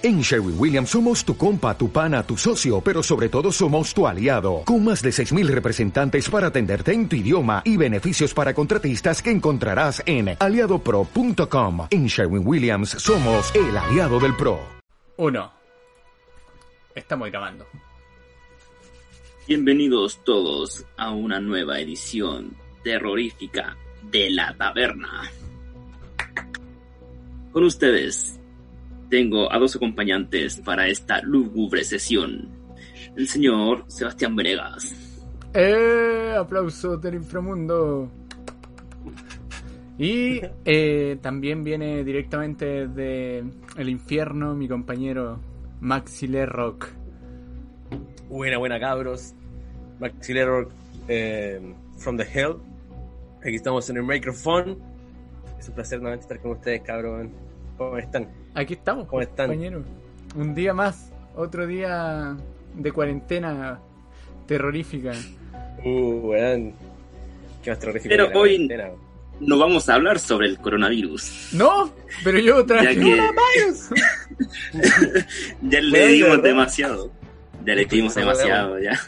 En Sherwin Williams somos tu compa, tu pana, tu socio, pero sobre todo somos tu aliado, con más de 6.000 representantes para atenderte en tu idioma y beneficios para contratistas que encontrarás en aliadopro.com. En Sherwin Williams somos el aliado del PRO. Uno. Estamos grabando. Bienvenidos todos a una nueva edición terrorífica de la taberna. Con ustedes tengo a dos acompañantes para esta lúgubre sesión. El señor Sebastián Venegas. ¡Eh! Aplauso del inframundo. Y eh, también viene directamente de el infierno mi compañero Maxi Rock. Buena, buena cabros. Maxi Rock eh, from the hell. Aquí estamos en el micrófono. Es un placer nuevamente estar con ustedes, cabrón. ¿Cómo están? Aquí estamos, ¿Cómo están? compañero. Un día más, otro día de cuarentena terrorífica. Uh, weón. Qué más terrorífico. Pero que la hoy-. No vamos a hablar sobre el coronavirus. No, pero yo traje Ya que- coronavirus. Ya le Bueno, dimos demasiado. Ya le dimos demasiado, ya.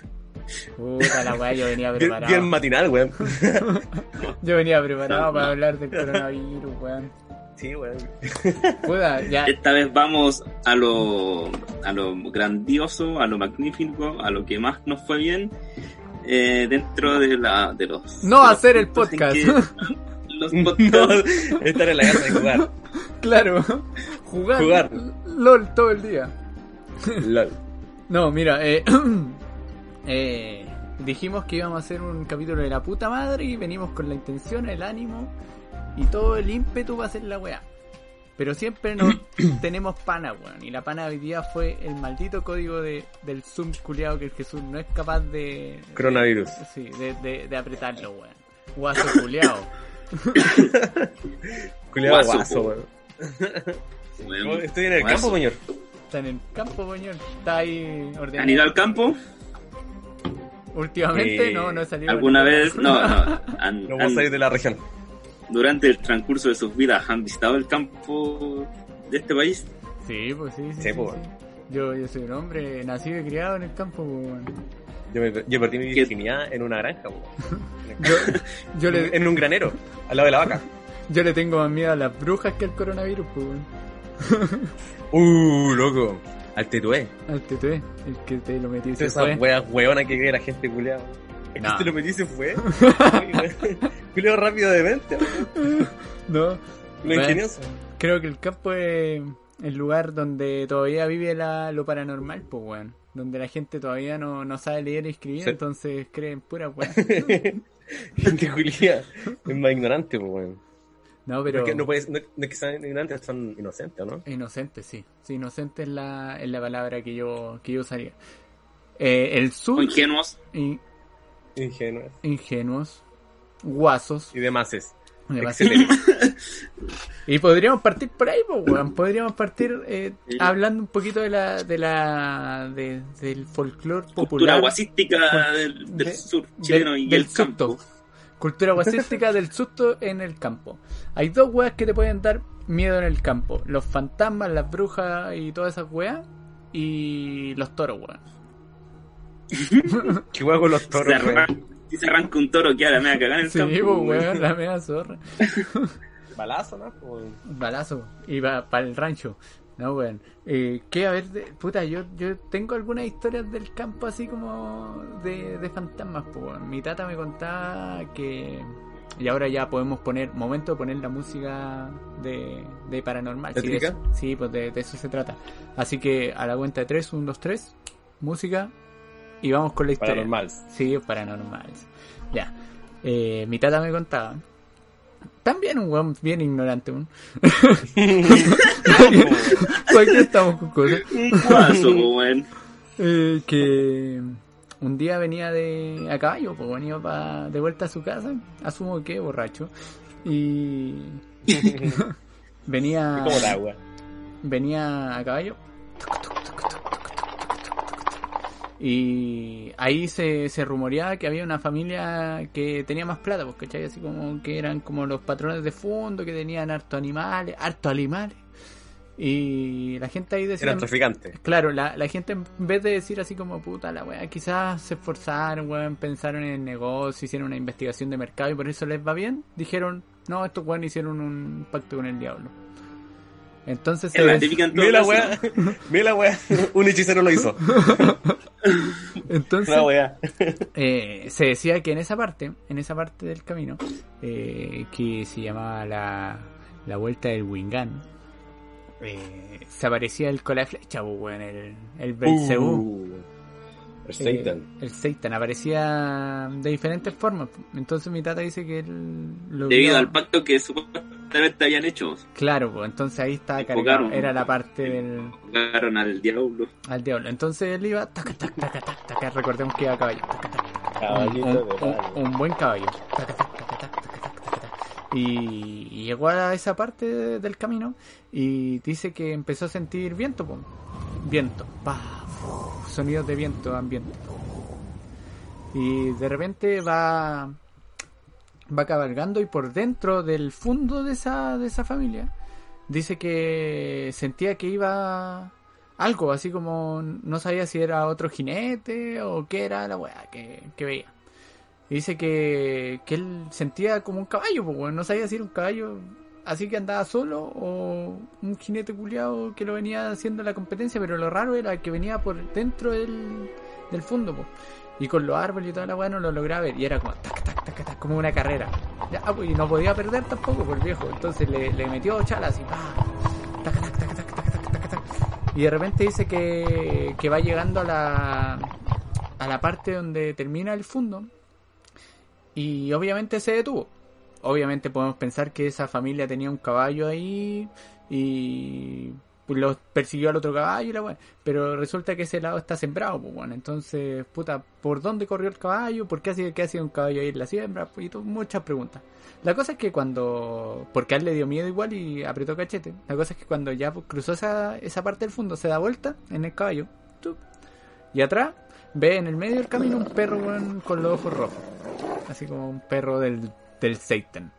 Puta la weá, yo venía Bien, preparado. bien matinal, weón. Yo venía preparado No, para no. hablar del coronavirus, weón. Sí, weón. Esta vez vamos a lo, a lo grandioso, a lo magnífico, a lo que más nos fue bien eh, dentro de, la, de los... No de los hacer el podcast. que- los No, podcasts estar en la casa de jugar. Claro, jugar, Jugar. LOL todo el día. LOL. No, mira, eh, eh, dijimos que íbamos a hacer un capítulo de la puta madre y venimos con la intención, el ánimo y todo el ímpetu para hacer la weá. Pero siempre no tenemos pana, weón. Y la pana hoy día fue el maldito código de, del Zoom culiado que el Jesús no es capaz de. Coronavirus. Sí, de, de, de apretarlo, weón. Guaso culiado. Culeado Guaso, weón. Bueno, Estoy en el guaso. campo, señor. Está en el campo, coño. Está ahí ordenado. ¿Han ido al campo? Últimamente Eh, no, no he salido. ¿Alguna vez? No, no. Han- No vamos a salir de la región. Durante el transcurso de sus vidas, ¿han visitado el campo de este país? Sí, pues sí, sí. Sí, sí, pues. sí. Yo, yo soy un hombre nacido y criado en el campo, pues. Yo, me- yo perdí mi ¿Qué? virginidad en una granja, weón. Yo, yo, le, En un granero, al lado de la vaca. yo le tengo más miedo a las brujas que al coronavirus, pues. Uh, loco. Al tetué. Al tetué, el que te lo Todas esas weas weonas que cree la gente culeada. Es que No. se lo metí y se fue. Culeo rápido de mente. No, Lo Bueno. ingenioso. creo que el campo es el lugar donde todavía vive la, lo paranormal, pues, weón. Donde la gente todavía no, no sabe leer y escribir, Sí. entonces creen pura weón. gente culia es más ignorante, pues, weón. No, pero... Porque no, puedes, no, no es que sean ignorantes, son inocentes, ¿no? Inocente, sí. Sí, inocente es la, es la palabra que yo, que yo usaría. Eh, el ¿O sur, ingenuos? in- Ingenuos. ingenuos, guasos, Y demás es. Y podríamos partir por ahí, weón. Podríamos partir eh, hablando un poquito de la, de la, de- del folclore Cultura popular. guasística del, del de- sur del- chileno y del el campo. susto. Cultura guasística del susto en el campo. Hay dos weas que te pueden dar miedo en el campo. Los fantasmas, las brujas y todas esas weas. Y los toros, weón. ¿Qué hueá con los Si se, toros, weón? arran- si se arranca un toro, queda la media cagada en el Sí, campo. pues, weón. la mea zorra. Balazo, ¿no? Balazo. Y para el rancho. No, weón. Eh, ¿Qué? A ver, de- puta, yo, yo tengo algunas historias del campo así como de, de fantasmas, pues, weón. Mi tata me contaba que... Y ahora ya podemos poner, momento de poner la música de, de paranormal. Sí, de eso- sí, pues de, de eso se trata. Así que a la cuenta de 3, 1, 2, 3, música y vamos con la historia. Paranormal. Sí, paranormal. Ya. Eh, mi tata me contaba. También un weón bien ignorante, weón. ¿Por qué estamos con cosas? Un. Eh, que un día venía de a caballo, pues venía pa- de vuelta a su casa, asumo que borracho, y venía Como el agua. venía a caballo y ahí se, se rumoreaba que había una familia que tenía más plata, pues, ¿cachai? Así como que eran como los patrones de fondo, que tenían harto animales, harto animales. Y la gente ahí decía... Eran traficantes. Claro, la, la gente en vez de decir así como puta la weá, quizás se esforzaron, weón, pensaron en el negocio, hicieron una investigación de mercado y por eso les va bien, dijeron, no, estos weón hicieron un pacto con el diablo. Entonces Es Mira la weá. Mira la weá. Un hechicero lo hizo. entonces La eh, se decía que en esa parte, en esa parte del camino, eh, que se llamaba la, la vuelta del Wingan, eh, se aparecía el cola de flecha, pues, weón, el, el Belcebú. Uh, el Satan. Eh, el Satan aparecía de diferentes formas. Entonces mi tata dice que él lo Debido vio- al pacto que supuestamente habían hecho. Claro, pues entonces ahí estaba cargado. Era la parte del Jugaron al diablo. al diablo. Entonces él iba taca, taca, taca, taca, taca. recordemos que iba a caballo. taca, taca, taca, taca. Caballito un, de un- palo. un buen caballo. Taca, taca, taca. Y, y llegó a esa parte de- del camino y dice que empezó a sentir viento, viento, pa, fu, sonidos de viento ambiente. Y de repente va va cabalgando y por dentro del fondo de esa de esa familia dice que sentía que iba algo así como no sabía si era otro jinete o qué era la weá que, que veía. Y dice que, que él sentía como un caballo, no sabía si era un caballo así que andaba solo o un jinete culiado que lo venía haciendo la competencia, pero lo raro era que venía por dentro del, del fondo, pues. Y con los árboles y toda la weá no lo lograba ver. Y era como tac, tac, tac, tac, como una carrera. Ya, pues, y no podía perder tampoco por el viejo. Entonces le, le metió chalas y pa. Tac, tac, tac, tac, tac, tac, tac, tac. Y de repente dice que, que va llegando a la, a la parte donde termina el fondo. Y obviamente se detuvo. Obviamente podemos pensar que esa familia tenía un caballo ahí y lo persiguió al otro caballo y la. Pero resulta que ese lado está sembrado, pues bueno. Entonces, puta, ¿por dónde corrió el caballo? ¿Por qué hacía, qué hacía un caballo ahí en la siembra? Muchas preguntas. La cosa es que cuando. Porque a él le dio miedo igual y apretó cachete. La cosa es que cuando ya cruzó esa, esa parte del fondo, se da vuelta en el caballo. y atrás ve en el medio del camino un perro weón, con los ojos rojos. Así como un perro del, del Satan.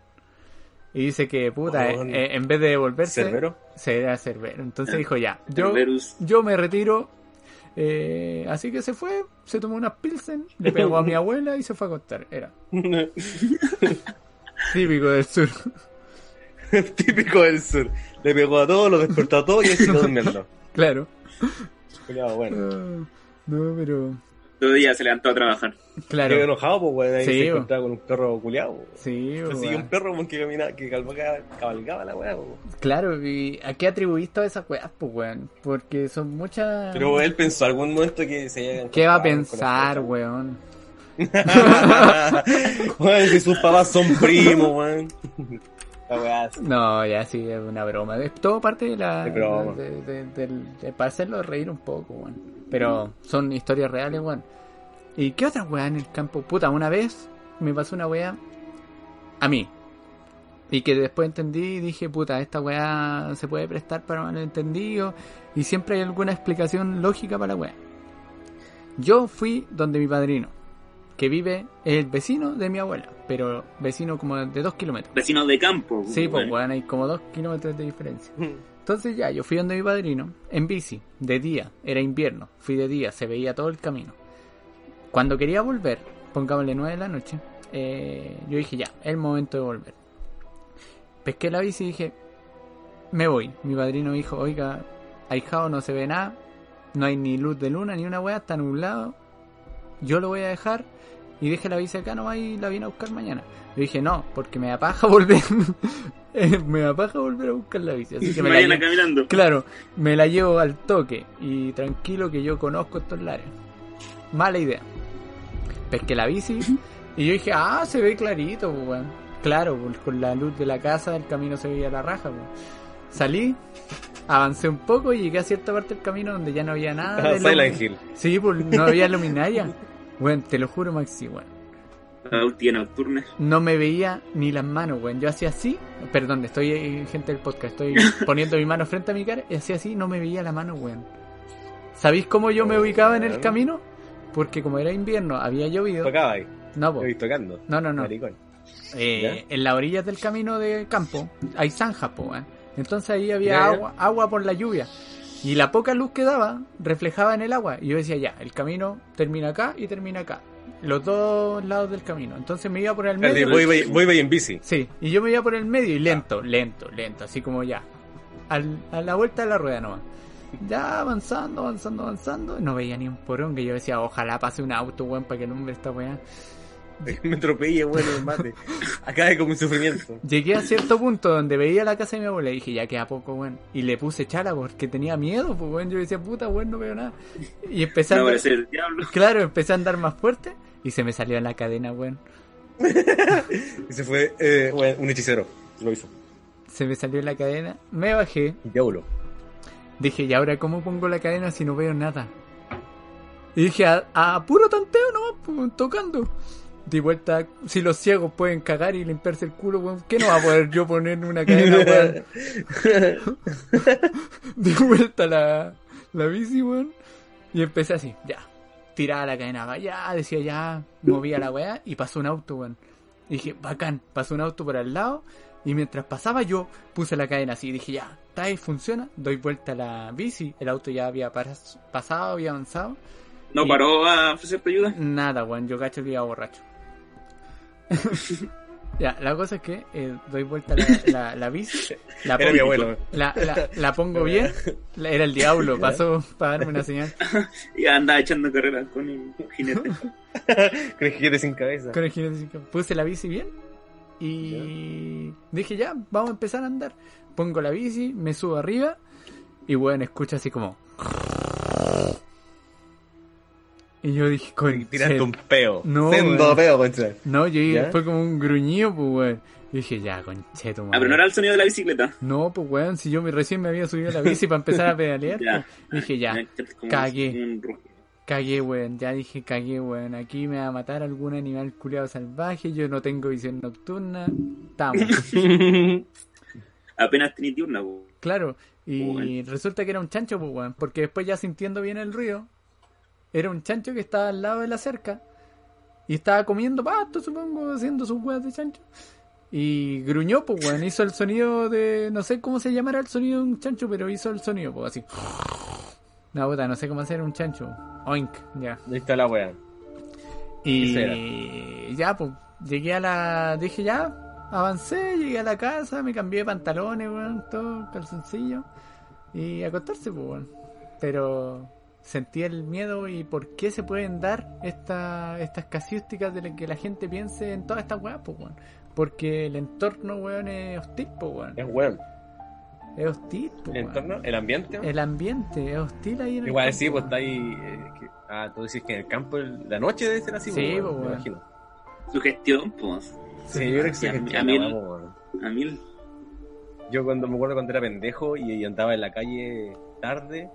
Y dice que, puta, Oh, eh, en vez de devolverse, ¿Cerbero? se era Cerbero. Entonces dijo, ya, yo, yo me retiro. Eh, así que se fue, se tomó unas pilsen, le pegó a mi abuela y se fue a acostar. Era típico del sur. Típico del sur. Le pegó a todos, lo despertó a todos y él se quedó durmiendo. Claro. Cuidado, bueno. Ah, no, pero... Todo día se levantó a trabajar. Claro. Quedó enojado, pues, weón. Ahí Sí, se bo. encontraba con un perro culiado. po. Sí, weón. un perro weón, que caminaba, que cabalgaba, cabalgaba la weá. Claro, y ¿a qué atribuís todas esas weas, pues, weón? Porque son muchas... Pero él pensó algún momento que se haya ¿Qué va a pensar, weón? Weón, si sus papás son primos, weón. La weá así. No, ya sí, es una broma. Es todo parte de la... De broma. De, de- de- para hacerlo reír un poco, weón. Pero son historias reales, weón. ¿Y qué otra weá en el campo? Puta, una vez me pasó una weá a mí. Y que después entendí y dije, puta, esta weá se puede prestar para malentendido. Y siempre hay alguna explicación lógica para la weá. Yo fui donde mi padrino, que vive, es el vecino de mi abuela, pero vecino como de dos kilómetros. Vecinos de campo. Sí, pues weón. weón, hay como dos kilómetros de diferencia. Entonces ya, yo fui donde mi padrino, en bici, de día, era invierno, fui de día, se veía todo el camino. Cuando quería volver, pongámosle 9 de la noche, eh, yo dije ya, el momento de volver. Pesqué la bici y dije, me voy. Mi padrino dijo, oiga, ahijado no se ve nada, no hay ni luz de luna ni una weá, está nublado, yo lo voy a dejar y deje la bici acá nomás y la vine a buscar mañana. Yo dije, no, porque me da paja volver, Eh, me da paja volver a buscar la bici, así que me la Mañana llevo- caminando. Claro, me la llevo al toque y tranquilo que yo conozco estos lares. Mala idea. Pesqué la bici y yo dije, ah, se ve clarito, pues, weón. Claro, pues, con la luz de la casa el camino se veía la raja. pues. Salí, avancé un poco y llegué a cierta parte del camino donde ya no había nada. de Silent Hill. Sí, pues no había luminaria. Bueno, te lo juro, Maxi, weón. La última nocturna. No me veía ni las manos, weón. Yo hacía así, perdón, estoy eh, gente del podcast, estoy poniendo mi mano frente a mi cara y hacía así, no me veía la mano, weón. ¿Sabéis cómo yo me ubicaba en el camino? Porque como era invierno, había llovido. Tocaba ahí. No, po. Tocando. no, no, no. Eh, en las orillas del camino de campo hay zanjas, po, weón. Entonces ahí había ya. agua, agua por la lluvia. Y la poca luz que daba reflejaba en el agua. Y yo decía, ya, el camino termina acá y termina acá. Los dos lados del camino. Entonces me iba por el medio. Voy, voy, voy, voy en bici. Sí, y yo me iba por el medio y lento, lento, lento, así como ya. Al- a la vuelta de la rueda nomás. Ya avanzando, avanzando, avanzando. No veía ni un porón que yo decía, ojalá pase un auto, weón, para que el hombre esta weá. Me atropellé, bueno, el mate. Acabe con mi sufrimiento. Llegué a cierto punto donde veía la casa de mi abuela y dije, ya queda poco, weón. Y le puse chala porque tenía miedo, pues, weón. Yo decía, puta, weón, no veo nada. Y empecé a No andar- parece el diablo. Claro, empecé a andar más fuerte y se me salió en la cadena, weón. Y se fue, eh, bueno, un hechicero. Lo hizo. Se me salió en la cadena, me bajé, Diablo. Dije, ¿y ahora cómo pongo la cadena si no veo nada? Y dije, a, a puro tanteo nomás, pues, tocando. Di vuelta, si los ciegos pueden cagar y limpiarse el culo, weón, ¿qué no va a poder yo poner una cadena, weón? Di vuelta la, la bici, weón. Y empecé así, ya. Tiraba la cadena, ya, decía ya, movía la weá y pasó un auto, weón. Y dije, bacán, pasó un auto por al lado. Y mientras pasaba yo, puse la cadena así. Y dije, ya, está ahí, funciona. Doy vuelta a la bici. El auto ya había pas- pasado, había avanzado. No Y- paró a ofrecerte ayuda. Nada, weón, yo cacho que iba borracho. ya, la cosa es que eh, doy vuelta la, la, la bici. La Era pongo, mi abuelo. La, la, la pongo bien. La- Era el diablo, pasó para darme una señal. Y andaba echando carreras con el jinete. Con el jinete sin cabeza. Con el jinete sin cabeza. Puse la bici bien y dije ya, vamos a empezar a andar. Pongo la bici, me subo arriba y bueno, escucho así como... Y yo dije, con Tiraste un peo. No, Sendo weón. peo, concha. No, yo ¿Ya? fue como un gruñido, pues weón. Y dije, ya, concheto, Ah, pero no era el sonido de la bicicleta. No, pues weón, si yo me, recién me había subido a la bici para empezar a pedalear, Ya. pues, dije ya, cagué. Cagué, weón. Ya dije, cagué, weón. Aquí me va a matar algún animal culiado salvaje. Yo no tengo visión nocturna. Estamos. Apenas tenía diurna, po. claro. Y Weón. resulta que era un chancho, pues, weón. Porque después ya sintiendo bien el ruido, era un chancho que estaba al lado de la cerca. Y estaba comiendo pasto, supongo, haciendo sus weas de chancho. Y gruñó, pues, weón. Hizo el sonido de. No sé cómo se llamará el sonido de un chancho, pero hizo el sonido, pues, así. No, puta, no sé cómo hacer un chancho. Oink, ya. Ahí está la wea. Y ya, pues, llegué a la. Dije ya, avancé, llegué a la casa, me cambié de pantalones, weón, todo, calzoncillo. Y a acostarse, pues, weón. Pero sentí el miedo y por qué se pueden dar esta, estas casuísticas de que la gente piense en todas estas weas, pues, weón. Porque el entorno, weón, es hostil, pues, weón. Es weón. Es hostil, pues, El weón. entorno, el ambiente. El ambiente es hostil ahí en el Igual campo, sí, pues está ahí. eh, que- ah, tú decís que en el campo el- la noche debe ser así, Sí, pues, pues, weón, me weón. imagino. Sugestión, pues. Sí, yo creo que sí. A- que a el-. A mí, Yo cuando me acuerdo cuando era pendejo y andaba en la calle tarde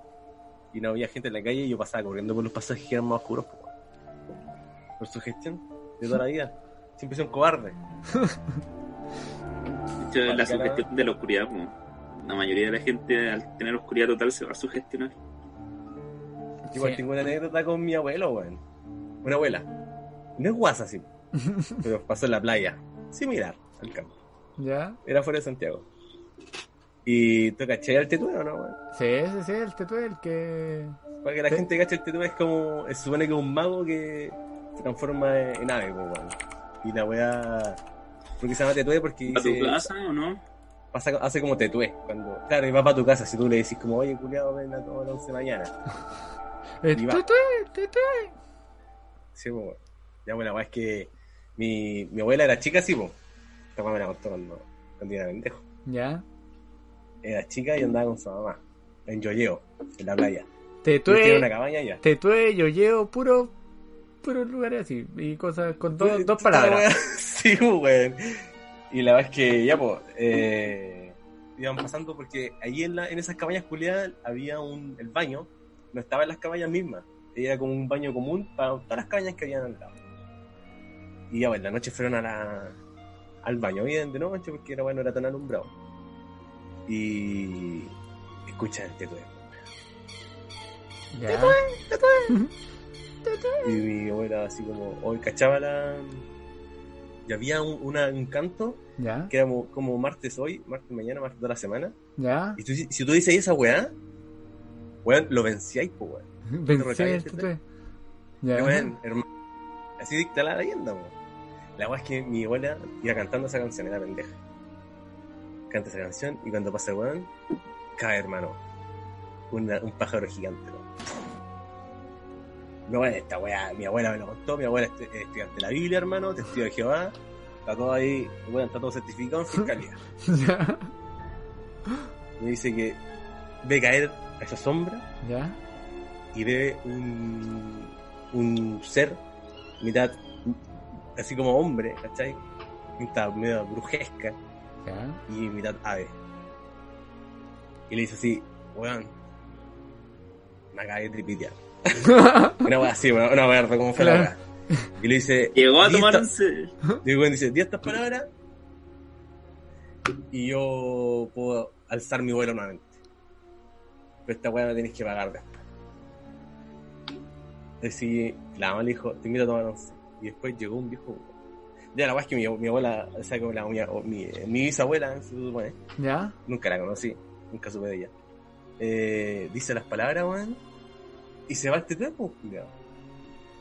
y no había gente en la calle y yo pasaba corriendo por los pasajes que eran más oscuros. pues, weón. Por su gestión de toda la vida. Siempre soy un cobarde. de hecho, la sugestión de la oscuridad, pues. La mayoría de la gente, al tener oscuridad total, se va a sugestionar. Igual Sí. tengo una anécdota con mi abuelo, weón. Una abuela. No es guasa, sí. pero pasó en la playa. Similar al campo. ¿Ya? Era fuera de Santiago. Y tú caché al tetué o no, weón. Sí, sí, sí, el tetué, el que. Para que la Sí. gente cache el tetué es como. Se supone que es un mago que se transforma en ave, pues, weón. Y la weá. ¿Por qué se llama tetué? Porque ¿A tu casa o no? pasa, hace como tetué. Cuando, claro, y va para tu casa. Si tú le decís como, oye, culiado, ven a todas las 11 de la mañana. El tetué, el tetué. Sí, pues, weón. Ya, bueno, la weá es que mi, mi abuela era chica, sí, pues. Esta weá me la contó cuando, cuando era pendejo. Ya. Era chica y andaba con su mamá. En Yoyeo, en la playa. Y tiene Tetué, una cabaña allá. tetué, yo llevo puro. puros lugares así. Y cosas con dos, Pues, dos palabras. sí, weón. Y la verdad es que ya, pues, eh, iban pasando porque ahí en, la, en esas cabañas culiadas había un, el baño, no estaba en las cabañas mismas, era como un baño común para todas las cabañas que habían al lado. Y ya, pues, la noche fueron a la, al baño, bien de noche porque era bueno, era tan alumbrado. Y escuchan el tetué. Ya. Y mi abuela así como, hoy cachaba la, y había un, una- un canto ¿Ya? que era como, como martes hoy, martes mañana, martes de la semana. ¿Ya? Y tú, si tú dices esa weá, weón, lo vencíais, pues weón. Weón, hermano, así dicta la leyenda, weón. La weá es que mi abuela iba cantando esa canción, era pendeja. Canta esa canción y cuando pasa el weón, cae, hermano. una- un pájaro gigante. No, weón, esta weá, mi abuela me lo contó, mi abuela es es estudiante de la Biblia, hermano, testigo de Jehová. Está todo ahí, weón, está todo certificado en fiscalía. ¿Ya? Me dice que ve caer a esa sombra ¿Ya? y ve un, un ser, mitad así como hombre, ¿cachai? Mitad medio brujesca ¿Ya? y mitad ave. Y le dice así, weón, me acabé de tripitear. Una weá así, una una weá, como fue la weá. Y le dice, Llegó a "Di tomar esta-" once. Y el weón dice, di estas palabras y yo puedo alzar mi vuelo nuevamente. Pero esta weá me tenéis que pagar después. Así, la mamá le dijo, te invito a tomar once. Y después llegó un viejo. Ya la weá es que mi, mi abuela, o sea, como la, mi, mi, mi bisabuela, se supone, ¿Ya? nunca la conocí, nunca supe de ella. Eh, dice las palabras, weón, y se va este tiempo, culiao.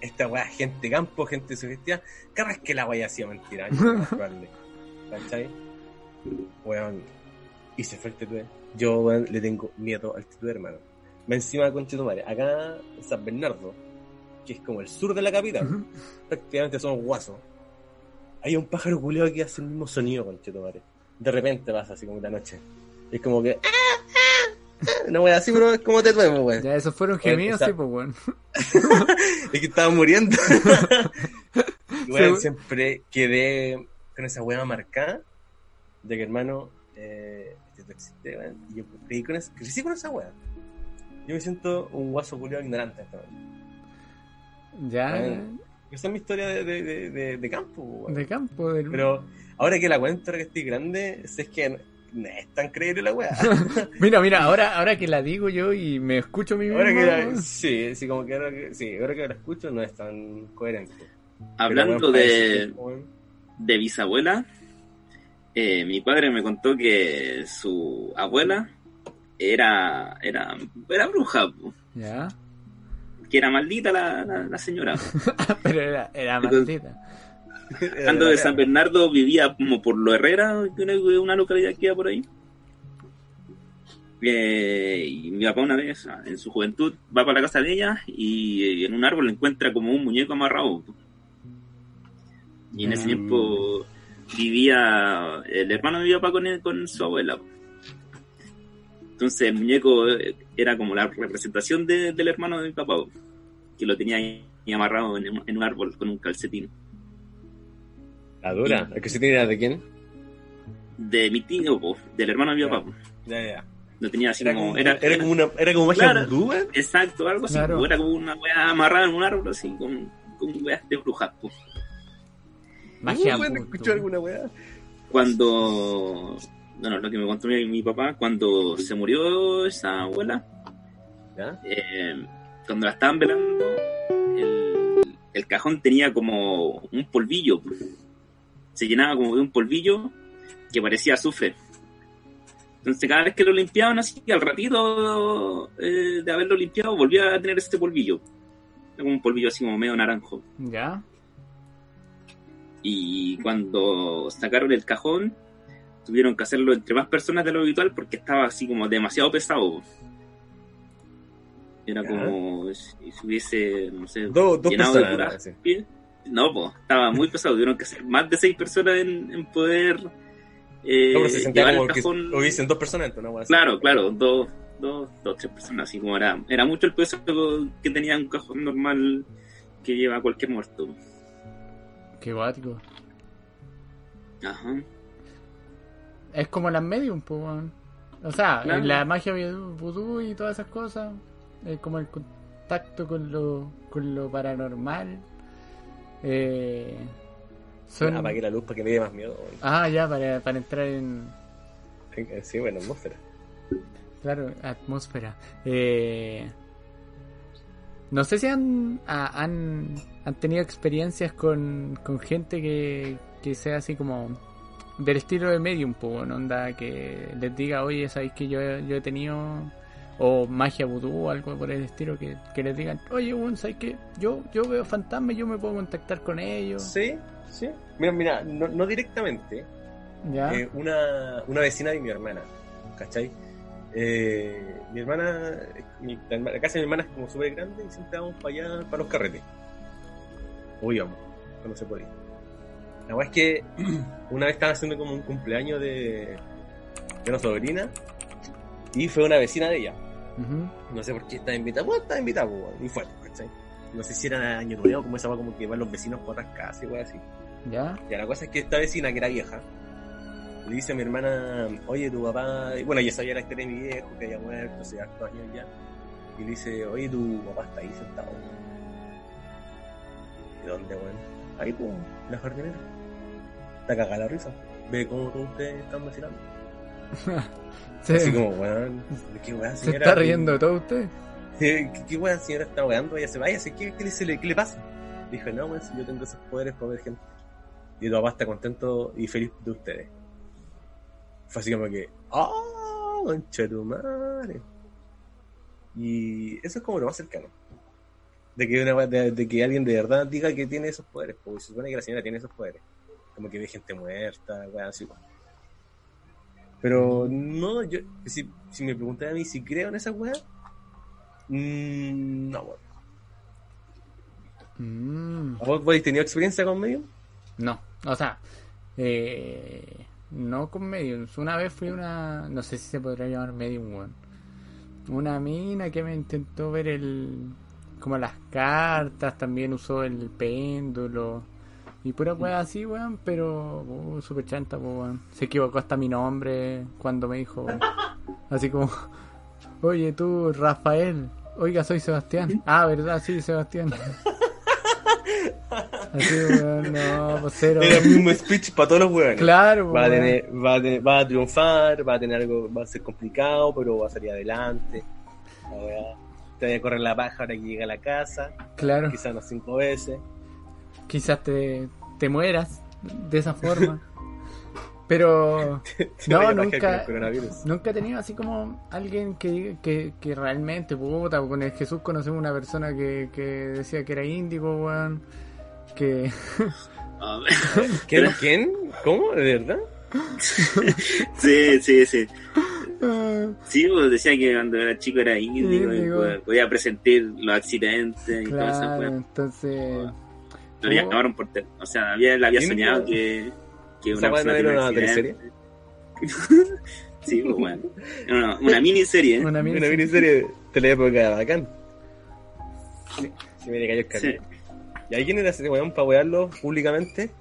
Esta weá, gente campo, gente sugestiva, capaz que la weá hacía mentira. ¿cachai? Weón, y se fue el tetue. Yo, weón, le tengo miedo al tetue, hermano. Me encima con madre, acá en San Bernardo, que es como el sur de la capital, prácticamente somos guasos. Hay un pájaro culiao que hace el mismo sonido con madre. De repente pasa así como la noche. Es como que. No, weón, así, bro, es como te duermo, weón. Ya, esos fueron gemidos, sí, pues, weón. Es que estaba muriendo. Weón, Sí. siempre quedé con esa weá marcada de que, hermano, eh, esto existe, weón. Y yo creí con esa, crecí con esa weá. Yo me siento un guaso culiao ignorante esta. Ya. Esa es mi historia de, de, de, de- de campo, weón. De campo, del... Pero ahora que la cuento, ahora que estoy grande, sé es que no, no es tan creíble la weá. Mira, mira, ahora, ahora que la digo yo y me escucho a mí mismo. ahora que la, sí, sí, como que ahora que, sí, ahora que la escucho no es tan coherente. Hablando de, de bisabuela, eh, mi padre me contó que su abuela era, era, era bruja, Ya. Que era maldita la, la, la señora. Pero era, era maldita. Hablando de San Bernardo, vivía como por lo Herrera, que una, una localidad que queda por ahí. Eh, y mi papá una vez, en su juventud, va para la casa de ella y eh, en un árbol encuentra como un muñeco amarrado. Y en ese Mm. tiempo vivía, el hermano de mi papá con, él- con su abuela. Entonces el muñeco eh, era como la representación de- del hermano de mi papá, que lo tenía ahí amarrado en un, en un árbol con un calcetín. La dura. ¿El que se tiene era de quién? de mi tío, po, del hermano de mi papá. Ya, ya. Lo tenía así Era como. como, Era, era, como una, era como magia Claro. vudú. Exacto, algo así. Claro. Era como una wea amarrada en un árbol, así, con, con weas de brujas. po. Magia. Uh, escuchó alguna weá. Cuando. Bueno, lo que me contó mi, mi papá, cuando se murió esa abuela, ¿Ya? eh, cuando la estaban velando, el, el cajón tenía como un polvillo. po. Se llenaba como de un polvillo que parecía azufre. Entonces cada vez que lo limpiaban así, al ratito eh, de haberlo limpiado, volvía a tener este polvillo. Era como un polvillo así como medio naranjo. Ya. Y cuando sacaron el cajón, tuvieron que hacerlo entre más personas de lo habitual porque estaba así como demasiado pesado. Era Ya. como si hubiese, no sé, llenado de pies. No, pues, estaba muy pesado. Tuvieron que ser más de seis personas en, en poder eh, No, pero se sentía como el que cajón. hubiesen dos personas, entonces, así. Claro, claro, dos, dos, dos, tres personas, así como era, era mucho el peso que tenía un cajón normal que lleva cualquier muerto. Qué guático. Ajá. Es como las medium, pues. O sea, Claro. la magia vudú y todas esas cosas. Es como el contacto con lo, con lo paranormal. Eh, son... Apagué la luz para que me dé más miedo. Ah, ya, para, para entrar en. Sí, bueno, atmósfera. Claro, atmósfera. Eh, no sé si han, han, han tenido experiencias con, con gente que, que sea así como del estilo de Medium, pues, weón, onda que les diga, oye, sabéis que yo, yo he tenido, o magia vudú o algo por el estilo, que, que les digan, oye, weón, sabéis que yo, yo veo fantasmas, yo me puedo contactar con ellos. Sí, sí. Mira, mira, no, no directamente. ¿Ya? Eh, una, una vecina de mi hermana, ¿cachai? Eh, mi hermana, mi- la casa de mi hermana es como súper grande y siempre vamos para allá, para los carretes. O íbamos, cuando se podía. La verdad es que una vez estaba haciendo como un cumpleaños de, de una sobrina y fue una vecina de ella. No sé por qué estaba invitada, bueno, estaba invitada, y fue, ¿cachai? No sé si era año nuevo, como esa como que van los vecinos por otras casas y así. ¿Ya? Ya, la cosa es que esta vecina, que era vieja, le dice a mi hermana, oye, tu papá, y bueno, ya sabía la historia de mi viejo, que había muerto hace hartos años ya, y le dice, oye, tu papá está ahí sentado. ¿Y dónde, weón? Ahí, en la jardinera. Está cagada la risa. Ve cómo todos ustedes están vacilando. Sí. Así como, weón, qué weón, ¿Se señora. está riendo de todo usted? ¿Qué, qué, qué weón, señora está weando? Ella se vaya, ¿qué, qué, le, se le- qué le pasa? Dijo, no, weón, si yo tengo esos poderes para ver gente. Y tu papá está contento y feliz de ustedes. Fue así como que, ¡oh, concha tu madre! Y eso es como lo más cercano. De que, una, de, de que alguien de verdad diga que tiene esos poderes, porque se supone que la señora tiene esos poderes. Como que ve gente muerta, weón, así. weón. Pero no, yo, si, si me preguntan a mí si creo en esa weá, mm, no, weón. Mm. ¿A ¿Vos, vos habéis tenido experiencia con Medium? No, o sea, eh, no con mediums. Una vez fui una, no sé si se podría llamar medium, weón. Una mina que me intentó ver el, como las cartas, también usó el péndulo y pura weá así, weón, pero uh, super chanta, weón. Se equivocó hasta mi nombre cuando me dijo, así como, oye tú, Rafael, oiga, soy Sebastián. Ah, verdad, sí, Sebastián. Así, weón, no, pues cero. Era el mismo speech para todos los weones. Claro, Va a, weón. tener, va, a tener- va a triunfar, va a tener algo, va a ser complicado, pero va a salir adelante. La weá. Te voy a correr la paja ahora que llega a la casa, Claro, quizás unas cinco veces. Quizás te, te mueras de esa forma. Pero Te No, nunca- nunca he tenido así como alguien que, que, que realmente, puta, con el Jesús conocemos una persona que, que decía que era índigo, weón. Que. ¿Quién? ¿Quién? ¿Cómo? ¿De verdad? Sí, sí, sí. Sí, pues decía que cuando era chico era índigo y Índigo. pues, podía presentir los accidentes y todo eso. Pues. entonces. Lo llamaron por tel- O sea, había, le había soñado que, que ¿Esa una weá no un una teleserie? Sí, pues bueno. Una, una miniserie. ¿eh? Una mina- Una miniserie de la época de bacán. Si me le cayó el Sí. carnet. ¿Y alguien era ese weón para wearlo públicamente?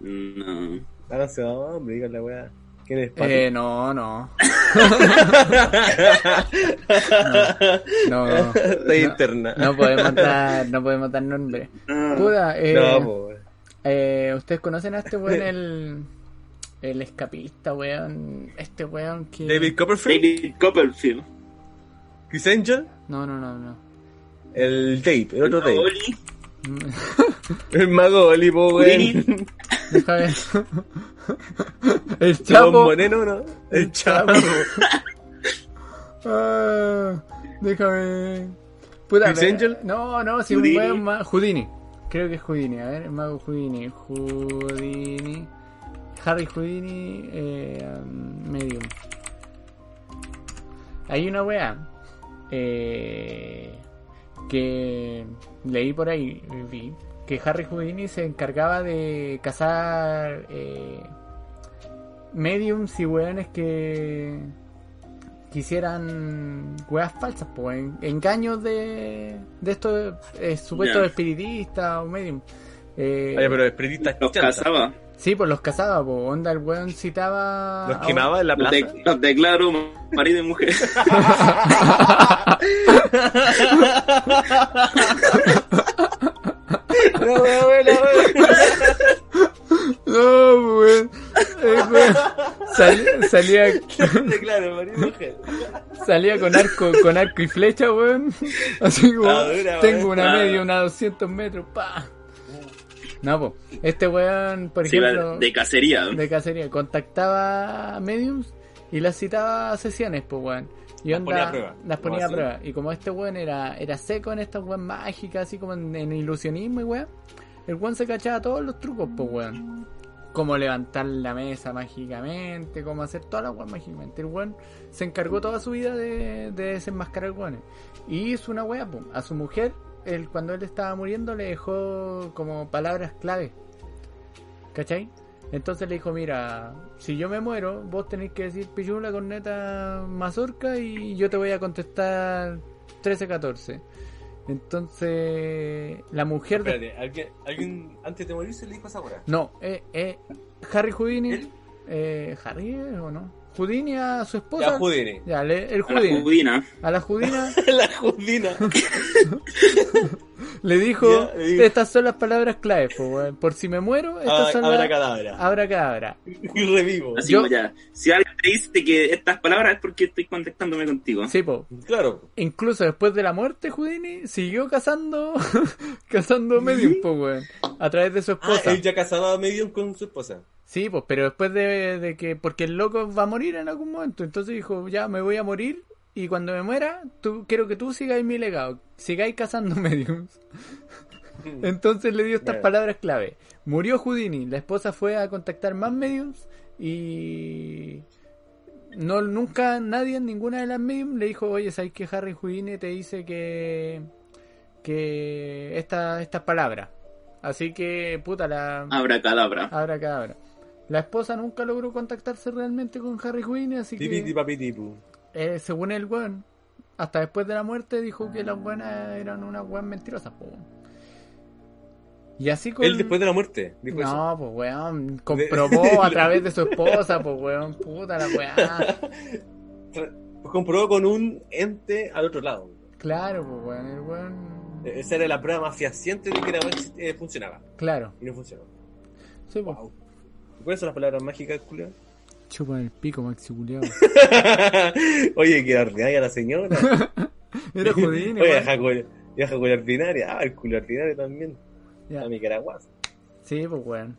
No. Háganse de hombre, digan la weá. ¿Quién es Pati? Eh, no, no. No, no. Estoy no. interna. No podemos dar, no podemos dar nombre. No. Puda, eh, No, weón. Eh, ¿Ustedes conocen a este weón, el, el escapista, weón? Este weón que... David Copperfield, David Copperfield. Chris Angel, No, no, no, no. el Dave, el otro Dave. El mago Oli, po, Houdini. weón. Deja el Chapo. Moreno, ¿no? El Chapo. Ah, déjame. Puta, ¿Chris pero- Angel? No, no, si un weón más. Houdini. Creo que es Houdini. A ver, el mago Houdini. Houdini. Harry Houdini. Eh, um, medium. Hay una wea. Eh, que leí por ahí. Vi. Que Harry Houdini se encargaba de cazar. Eh, mediums y weones que quisieran weas falsas, pues engaños de, de estos eh, supuestos espiritistas o medium. Eh, Oye, pero espiritistas Los cazaba. Sí, pues los cazaba, pues onda el weón citaba. Los quemaba en la plaza. de- los declaro marido y mujer. Sal- salía, Claro, salía con arco, con arco y flecha, weón. Así como Ah, dura, tengo una media, una 200 metros, pa. No, pues, este weón, por Se ejemplo, de cacería. de cacería, contactaba a mediums y las citaba a sesiones, pues weón. Y Las onda, ponía a prueba. Las ponía ¿Cómo a prueba. Y como este weón era, era seco en estas weón mágicas, así como en, en ilusionismo y weón, el weón se cachaba todos los trucos, pues weón. Cómo levantar la mesa mágicamente, cómo hacer todas las weas mágicamente. El weón se encargó toda su vida de, de desenmascarar weones. Y hizo una wea, pues, a su mujer, él, cuando él estaba muriendo, le dejó como palabras clave. ¿Cachai? Entonces le dijo, mira, si yo me muero, vos tenéis que decir pichula, corneta, mazorca y yo te voy a contestar 13-14. Entonces, la mujer de... Espérate, ¿alguien, alguien antes de morirse le dijo esa hora? No, eh, eh, Harry Houdini... Eh, ¿Harry o no? Houdini a su esposa... La Houdini. Ya, le- el A la Houdini. judina. A la Houdina la Houdina. le dijo, Ya, le dijo. estas son las palabras claves, po, weón. por si me muero, estas Ah, son Abra las... cadabra. Abra cadabra. Y revivo. Así Yo- ya. Si alguien te dice que estas palabras es porque estoy contactándome contigo. Sí, po. Claro. Incluso después de la muerte, Houdini siguió cazando, cazando medium, po, weón. A través de su Ah, esposa. él ya casaba a medium con su esposa. Sí, pues, pero después de, de que, porque el loco va a morir en algún momento, entonces dijo, ya me voy a morir y cuando me muera, tú, quiero que tú sigáis mi legado, sigáis cazando mediums. Entonces le dio estas palabras clave. Murió Houdini, la esposa fue a contactar más mediums y no nunca nadie en ninguna de las mediums le dijo, oye, ¿sabes que Harry Houdini te dice que que esta, estas palabras? Así que, puta, la... Abra cadabra. Abra cadabra. La esposa nunca logró contactarse realmente con Harry Houdini, así que, papitipu. Eh, según el weón, hasta después de la muerte dijo que las buenas eran unas weón mentirosas, po. weón. Y así con... Él después de la muerte dijo eso. No, pues weón, comprobó a través de su esposa, pues weón, puta la. Tra- Comprobó con un ente al otro lado. Claro, pues weón, el weón... Esa era la prueba más fehaciente de que la eh, funcionaba. Claro, Y no funcionó. sí, pues. Wow. ¿Cuáles son las palabras mágicas, Julio? Chupa el pico, maxi culiao. Oye, que ordinaria la señora. Era Houdini, Oye, jaco- vieja culia ordinaria. Ah, el culo ordinario también. Ya. A mi caraguas. Sí, pues weón.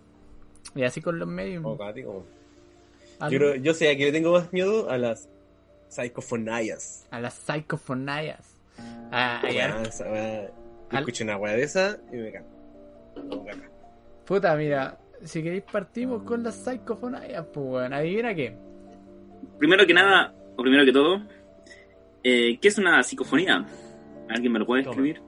Y así con los medios. Como para ti, como. a, Yo, creo- yo sé a qué le tengo más miedo a las psicofonayas. a las psicofonayas. Ah, escucho una weá de esa y me cago. Puta, mira, si queréis partimos con las psicofonayas, pues weón. Adivina qué. Primero que nada, o primero que todo, eh, ¿qué es una psicofonía? ¿Alguien me lo puede Toma. escribir?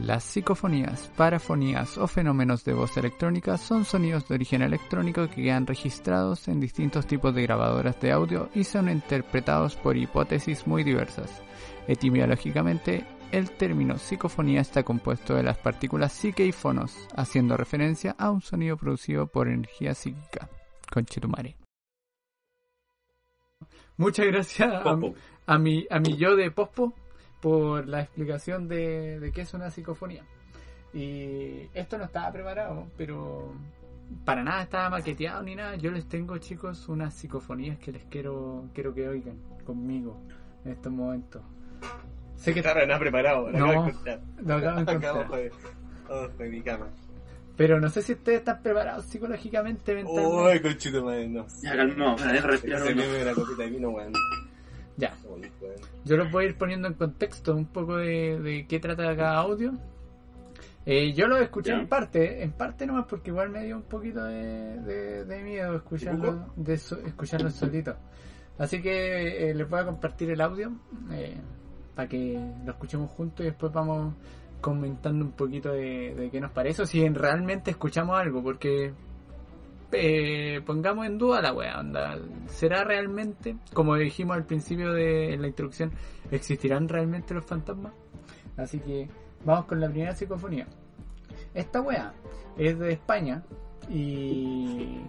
Las psicofonías, parafonías o fenómenos de voz electrónica son sonidos de origen electrónico que quedan registrados en distintos tipos de grabadoras de audio y son interpretados por hipótesis muy diversas. Etimológicamente, el término psicofonía está compuesto de las partículas psique y fonos, haciendo referencia a un sonido producido por energía psíquica. Conchetumare. Muchas gracias a, a mi, a mi yo de Pospo por la explicación de, de qué es una psicofonía. Y esto no estaba preparado, pero para nada estaba maqueteado ni nada. Yo les tengo, chicos, unas psicofonías que les quiero, quiero que oigan conmigo en estos momentos. Sé que Claro, nada preparado. lo No. acabo de encontrar. lo acabo de abajo de, mi cama. Pero no sé si ustedes están preparados psicológicamente, mentalmente. Uy, conchito madre, no. Ya, calmado, para dejar respirar meme de la copita de vino, weón. Ya, yo los voy a ir poniendo en contexto un poco de, de qué trata cada audio. Eh, yo lo escuché Ya. en parte, en parte nomás porque igual me dio un poquito de, de- de miedo escucharlo, de so- escucharlo solito. Así que eh, les voy a compartir el audio eh, para que lo escuchemos juntos y después vamos comentando un poquito de, de qué nos parece o si en- realmente escuchamos algo, porque eh, pongamos en duda la wea, onda. ¿Será realmente, como dijimos al principio de la introducción, existirán realmente los fantasmas? Así que vamos con la primera psicofonía. Esta wea es de España y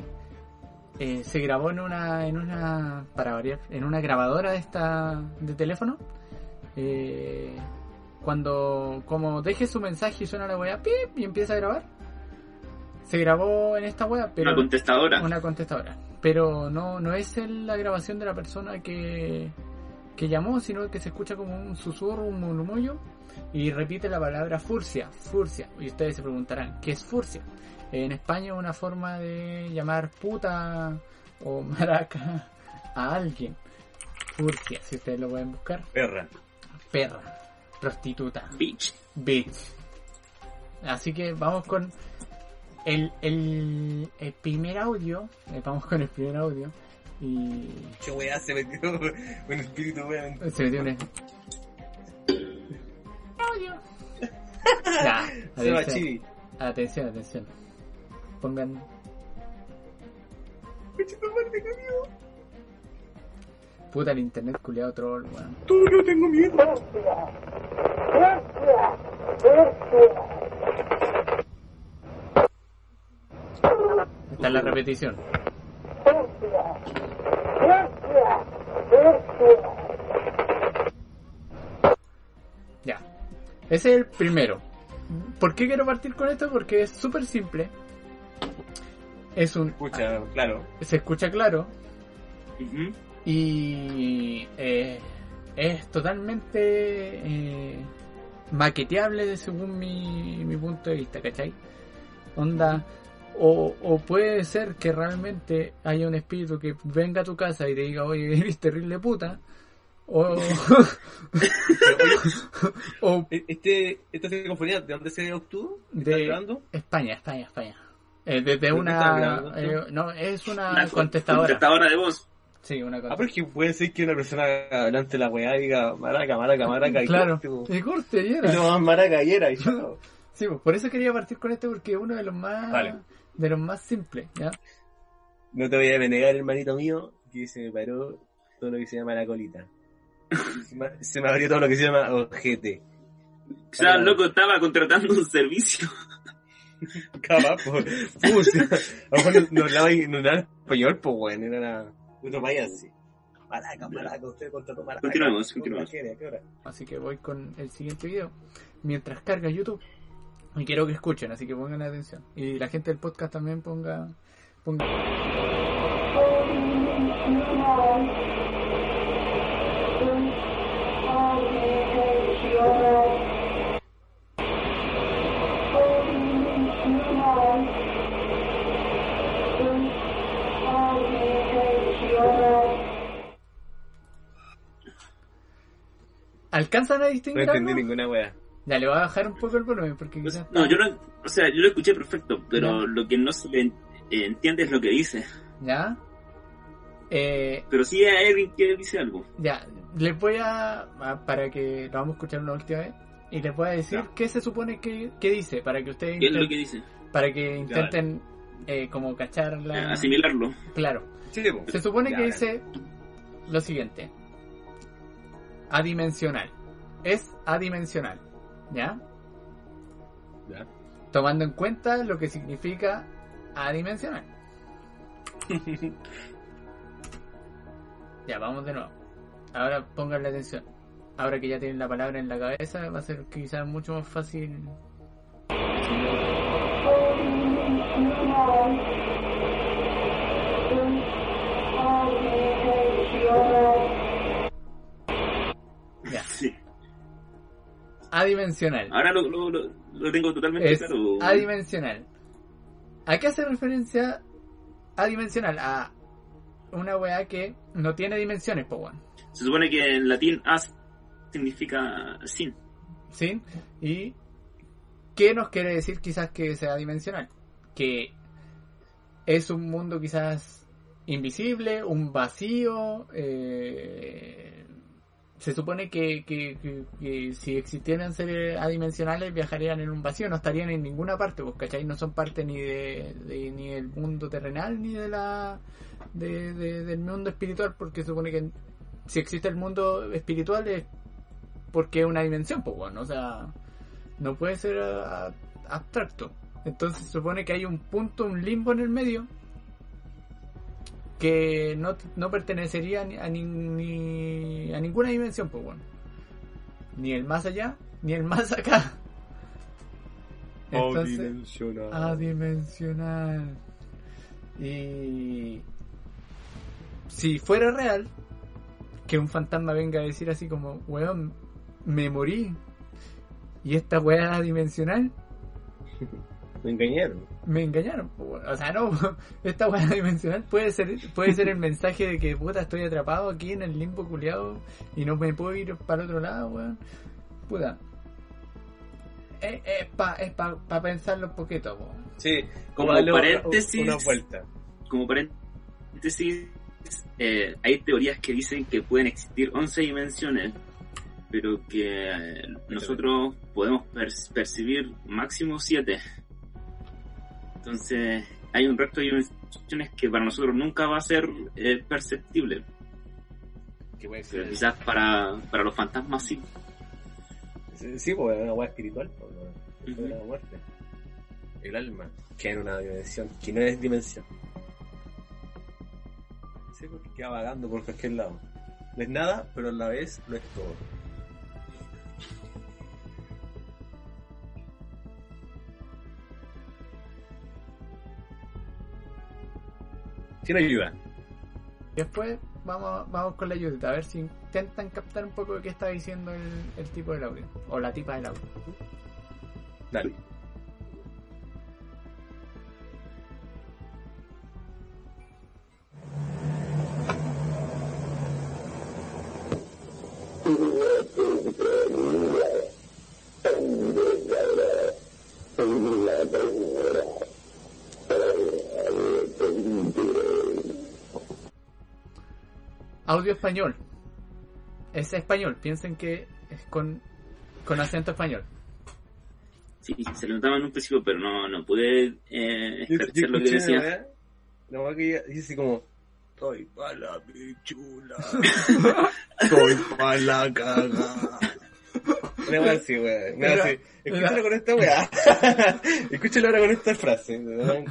eh, se grabó en una, en una, para variar, en una grabadora de esta, de teléfono. Eh, cuando, como deje su mensaje y suena la wea, pip, y empieza a grabar. Se grabó en esta wea, pero Una contestadora. una contestadora. Pero no, no es la grabación de la persona que, que llamó, sino que se escucha como un susurro, un murmullo, y repite la palabra furcia, furcia. Y ustedes se preguntarán, ¿qué es furcia? En España es una forma de llamar puta o maraca a alguien. Furcia, si ustedes lo pueden buscar. Perra. Perra, prostituta, Bitch. bitch. Así que vamos con el, el, el primer audio. Eh, Vamos con el primer audio. Y Qué weá se metió un espíritu weón. se metió un... Audio. Ya, Se va atención, chibi. atención, atención. Pongan puta el internet culiado troll, weón. Tú no tengo miedo. Está en la repetición. Ya. Ese es el primero. ¿Por qué quiero partir con esto? Porque es súper simple. Es un. Escucha, claro. Se escucha claro. Ujú. Y. eh, es totalmente. eh, maqueteable según mi, mi punto de vista, ¿cachai? Onda. O, o puede ser que realmente haya un espíritu que venga a tu casa y te diga, oye, eres terrible puta. O, o E- Este, esta sinfonía, ¿de dónde se obtuvo? ¿Estás de grabando? España, España, España. Eh, desde una... eh, no, es una Una contestadora. Contestadora de voz. Sí, una Ah, pero es que puede ser que una persona delante de la weá diga maraca, maraca, maraca y Claro. corte. Y corte, y Y era. lo más maraca y era y chao. Sí, pues, por eso quería partir con este porque es uno de los más Vale. de los más simples, ¿ya? No te voy a negar, hermanito mío, que se me paró todo lo que se llama la colita. Se me, se me abrió todo lo que se llama ojete. O sea, el loco estaba contratando un servicio. Capaz, por puta. A lo mejor no, no hablaba, no hablaba español, pues bueno, era otro país así. Maraca, maraca, usted contrató maraca. Continuemos, continuemos. ¿A qué hora? Así que voy con el siguiente video. Mientras carga YouTube. Y quiero que escuchen, así que pongan atención. Y la gente del podcast también ponga... ponga... ¿Alcanzan a No distinguir entendí algo? ninguna wea. Ya, le voy a bajar un poco el volumen porque Pues, quizás... no, yo lo, o sea, yo lo escuché perfecto, pero Ya. lo que no se le entiende es lo que dice. ¿Ya? Eh, Pero sí hay alguien que dice algo. ya, les voy a... a- Para que lo vamos a escuchar una última vez. Y les voy a decir Ya. qué se supone que, que dice, para que ustedes ¿Qué es lo que dice? para que intenten eh, como cachar Eh, la... Asimilarlo. Claro. Sí. Se supone Ya, que dice lo siguiente. Adimensional. Es adimensional. ¿Ya? Ya. Tomando en cuenta lo que significa adimensional. Ya, vamos de nuevo. Ahora pónganle atención. Ahora que ya tienen la palabra en la cabeza, va a ser quizás mucho más fácil. Ya. Sí. Adimensional. Ahora lo, lo, lo, lo tengo totalmente Es claro. adimensional. ¿A qué hace referencia adimensional? A una weá que no tiene dimensiones, po weón. Se supone que en latín as significa sin. ¿Sí? ¿Y qué nos quiere decir quizás que sea dimensional? Que es un mundo quizás invisible, un vacío. eh, se supone que, que- si existieran seres adimensionales viajarían en un vacío, no estarían en ninguna parte, pues, ¿cachai? No son parte ni de, ni del mundo terrenal ni de la de- de- del mundo espiritual, porque se supone que si existe el mundo espiritual es porque es una dimensión, pues bueno, o sea, no puede ser abstracto. Entonces se supone que hay un punto, un limbo en el medio que no, no pertenecería ni a, ni, ni- a ninguna dimensión, pues bueno. Ni el más allá, ni el más acá. Entonces, Adimensional. adimensional. Y si fuera real, que un fantasma venga a decir así como, weón, me morí. Y esta weá dimensional Me engañaron. me engañaron. weón. O sea, no, esta weá dimensional puede ser, puede ser el mensaje de que puta estoy atrapado aquí en el limbo culiado y no me puedo ir para otro lado, weón. Puta. Es, es para es pa, pa pensarlo un poquito, po. Sí, Como paréntesis. Una vuelta. Como paréntesis, eh, hay teorías que dicen que pueden existir 11 dimensiones, pero que eh, nosotros podemos per- percibir máximo 7. Entonces, hay un resto de dimensiones que para nosotros nunca va a ser eh, perceptible, Que puede pero ser. quizás para, para los fantasmas sí. Sí, pues es una weá espiritual. de Ujú. la muerte. El alma, que en una dimensión, que no es dimensión. Sí, porque queda vagando por cualquier lado. No es nada, pero a la vez no es todo. Sin ayuda. Después vamos, vamos con la ayuda, a ver si intentan captar un poco de qué está diciendo el, el tipo del audio, o la tipa del audio. Dale. Audio español. Es español, piensen que es con, con acento español. Sí, se lo notaba en un principio, pero no, no pude eh, esclarecer lo que decía. weá, la que ella dice así como Estoy pa' la pichula Estoy pa' la caga Una weá así, así. Escúchalo con esta weá Escúchalo ahora con esta frase No,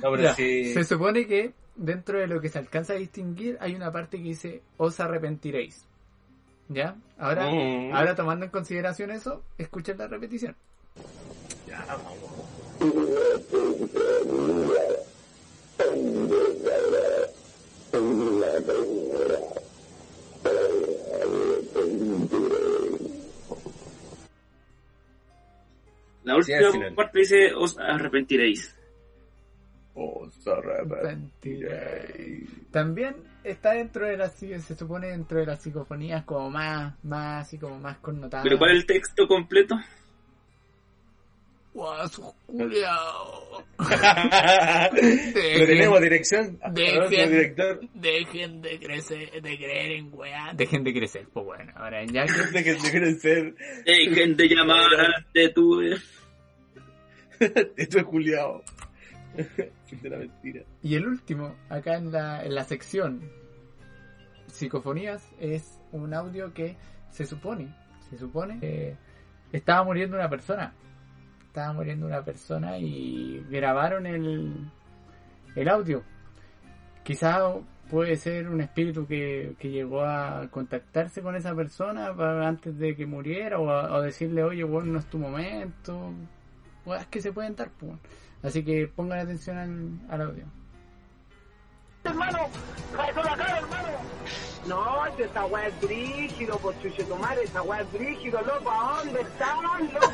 pero Ya, sí Se supone que dentro de lo que se alcanza a distinguir hay una parte que dice os arrepentiréis. ¿Ya? Ahora, Mm. ahora tomando en consideración eso, escuchen la repetición. Ya, La última parte dice, os arrepentiréis. Os arrepentiréis. También está dentro de las se supone dentro de las psicofonías como más, más así como más connotadas. ¿Pero cuál es el texto completo? Guaso, culiao. Lo tenemos dirección Dejen. Nuestro director Dejen de crecer, de creer en weá. Dejen de crecer, pues bueno, ahora ya que Dejen de crecer Dejen de llamar de tu... Esto es Juliao Fin mentira Y el último, acá en la, en la sección psicofonías, es un audio que se supone, se supone que estaba muriendo una persona. Estaba muriendo una persona y grabaron el, el audio. Quizá puede ser un espíritu que, que llegó a contactarse con esa persona antes de que muriera o, a- decirle, oye, bueno, no es tu momento. Weas que se pueden dar, pues. Así que pongan atención al, al audio. hermano, la cara, hermano. No, esta weá es brígido, por chucho tu madre, esta weá es brígido, loco, ¿a dónde están, loco?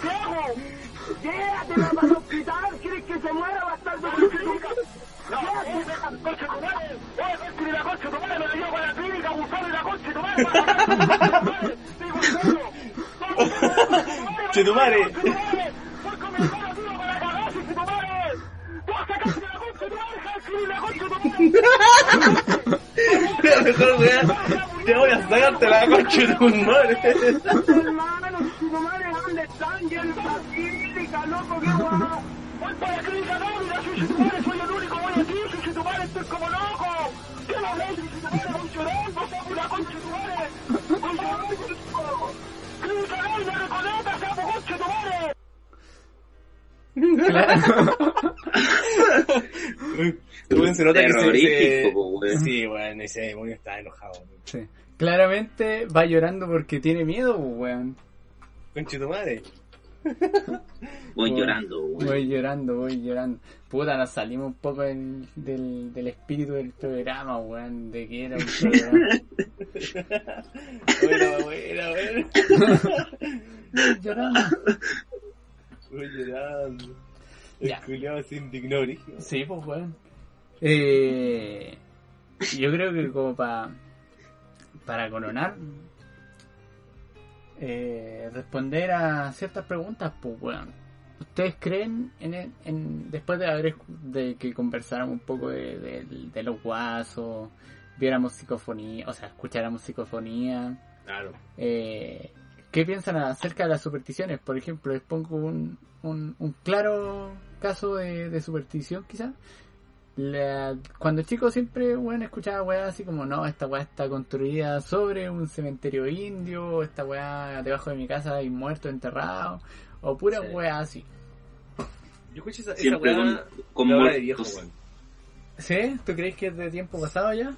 ¿Qué hago? Llévatela para el hospital, ¿quieres que se muera? De clínica. Llévatela, coche tu madre, ver si la coche tu madre me la llevo a la clínica, abusar de la coche tu madre, para la Digo, en serio. Chetumare. La mejor weá Te voy a sacarte la concha de tu madre Hermano, madre, ¿dónde están? Ya en la clínica, loco, qué. Voy para la clínica, no, mira, soy su madre, soy el único, voy aquí, soy su madre, estoy como loco. ¿Qué lo ves? Soy su madre, voy soy Weón, se nota que se-. Sí, weón, ese demonio está enojado. Sí. Claramente va llorando porque tiene miedo, pues, weón. Concha de tu madre Voy Voy- llorando, weón. Voy llorando, voy llorando. Puta, nos salimos un poco del, del, del espíritu del programa, weón, de que era un programa. Buena, buena, buena. llorando. Voy llorando. El Ya. culiao se indignó. Sí, pues, weón. Eh, yo creo que como para para coronar, eh, responder a ciertas preguntas, pues, weón. ¿Ustedes creen en, el- en después de haber de que conversáramos un poco de, de- de los guasos, viéramos psicofonía, o sea, escucháramos psicofonía, Claro. eh, ¿qué piensan acerca de las supersticiones? Por ejemplo, les pongo un, un, un claro caso de, de superstición, quizás. La- cuando chico siempre, bueno, escuchaba weá así como, no, esta weá está construida sobre un cementerio indio, esta weá debajo de mi casa hay muertos enterrados, o pura Sí. weá así. Yo escuché esa, esa Siempre weá con, con de viejo. ¿Sí? ¿Tú crees que es de tiempo pasado ya?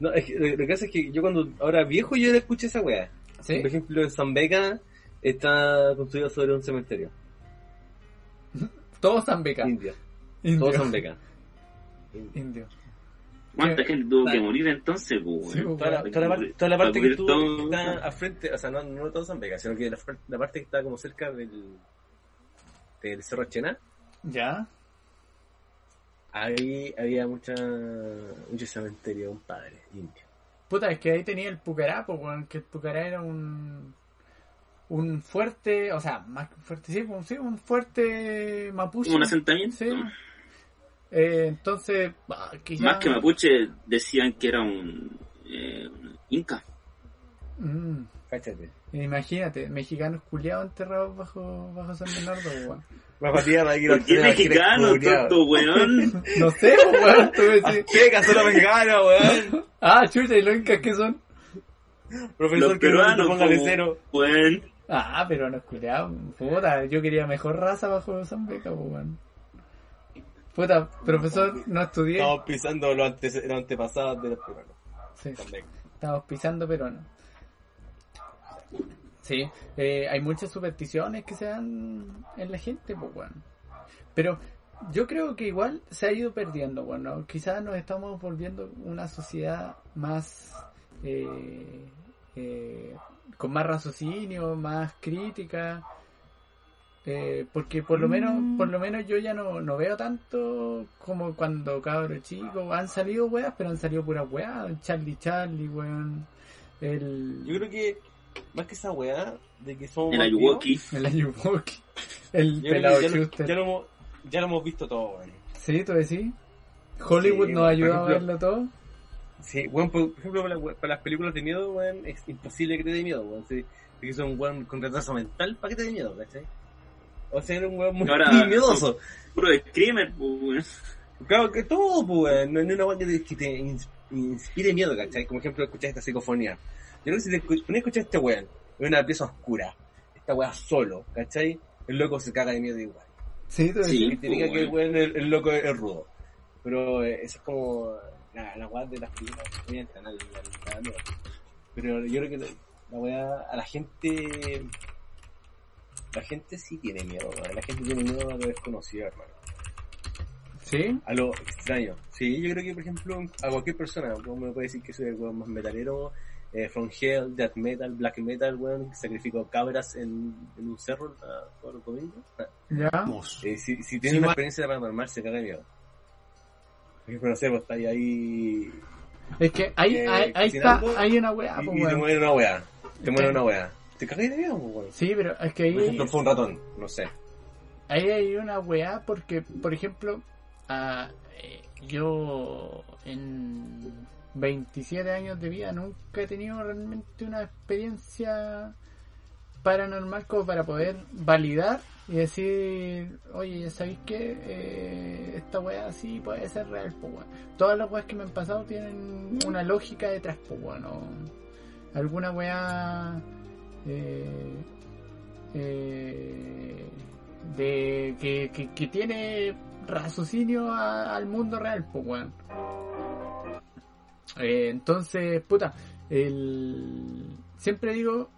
No, es que, lo que pasa es que yo cuando ahora viejo yo escuché esa weá. Sí. Por ejemplo, en San Beca está construido sobre un cementerio. Todos están becas. India. Indio. Todos son Beca. Indio. ¿Cuánta gente tuvo que morir entonces, pues, Sí, pues, Toda la, weón. toda la parte, toda la Para parte que todo- que está al frente, o sea, no, no todo San Vega, sino que la, parte que está como cerca del, del Cerro Chena, ¿Ya? ahí había mucha, mucho cementerio, un padre indio. Puta, es que ahí tenía el Pucará, pues, weón, que el Pucará era un un fuerte, o sea, más que un fuerte, sí, pues, sí, un fuerte mapuche. Un asentamiento. Sí. Eh, entonces, bah, quizá- Más que mapuche decían que era un eh, un inca. Mm, Cáchate. imagínate, mexicanos culiados enterrados bajo, bajo San Bernardo, weón. Bajo tierra, aquí ¿Por qué mexicano, tonto, weón? No sé, pues, weón, tú me decís, Checa, mexicanos, weón. Ah, chucha, ¿y los incas qué son? Profesor, Los que no peruanos, póngale como, cero. weón. Ah, pero no culiados, puta, yo quería mejor raza bajo San Beca, pues, weón. Puta, profesor, no estudié. Estamos pisando los, ante- los antepasados de los peruanos. Sí. Estamos pisando, pero no. Sí, eh, hay muchas supersticiones que se dan en la gente, pues bueno. Pero yo creo que igual se ha ido perdiendo, bueno. Quizás nos estamos volviendo una sociedad más. eh, eh, con más raciocinio, más crítica. Eh, porque por lo menos por lo menos yo ya no, no veo tanto como cuando cabros chicos han salido weas pero han salido puras weas Charlie Charlie weón el Yo creo que, más que esa weá, de que somos El Ayuwoki. el Ayuwoki el yo pelado ya, lo, ya, lo hemos, ya lo hemos visto todo, weón. sí tú decís Hollywood Sí, nos ayuda a verlo todo Sí, weón, por, por ejemplo, para, la- para las películas de miedo, weón, es imposible que te dé miedo, weón. Sí, que son un weón con retraso mental, ¿para qué te dé miedo, cachai? O sea, era un weón muy Ahora- miedoso. Puro de screamer, pues, weón. Claro, que todo, pues, weón. No, es una weón que te, inspire miedo, ¿cachai? Como ejemplo, escuchar esta psicofonía. Yo creo que si te pones a escuchar a este weón en una pieza oscura, esta weá solo, ¿cachai? El loco se caga de miedo igual. sí Sí. Que te diga que el weón, el, el loco es, es rudo. Pero eh, eso es como la, la weá de las películas, a. Pero yo creo que la, weá, a la gente, la gente sí tiene miedo, weón. La gente tiene miedo a lo desconocido, hermano. sí A lo extraño. Sí, yo creo que, por ejemplo, a cualquier persona, como me puede decir que soy el weón más metalero, eh, from hell, death metal, black metal, weón, que sacrifico cabras en, en un cerro todos los domingos. Ya eh, si, si tiene Sí, una experiencia paranormal, se caga de miedo. Por ejemplo, no sé, vos estáis ahí es que ahí, Eh, ahí, ahí está hay una wea y, pues, y te muere una weá. Te muere Sí. una weá. Te cagas de miedo, pues, weón. sí pero es que Por ahí ejemplo, fue un ratón, no sé. ahí hay una weá porque, por ejemplo, eh, yo en 27 años de vida nunca he tenido realmente una experiencia paranormal como para poder validar y decir, oye, ¿ya sabéis qué? Eh, esta weá sí puede ser real, pues. Todas las weas que me han pasado tienen una lógica detrás, pues Alguna weá... Eh, eh, de que, que, que tiene raciocinio a- al mundo real, pues. Eh, entonces, puta, el, siempre digo,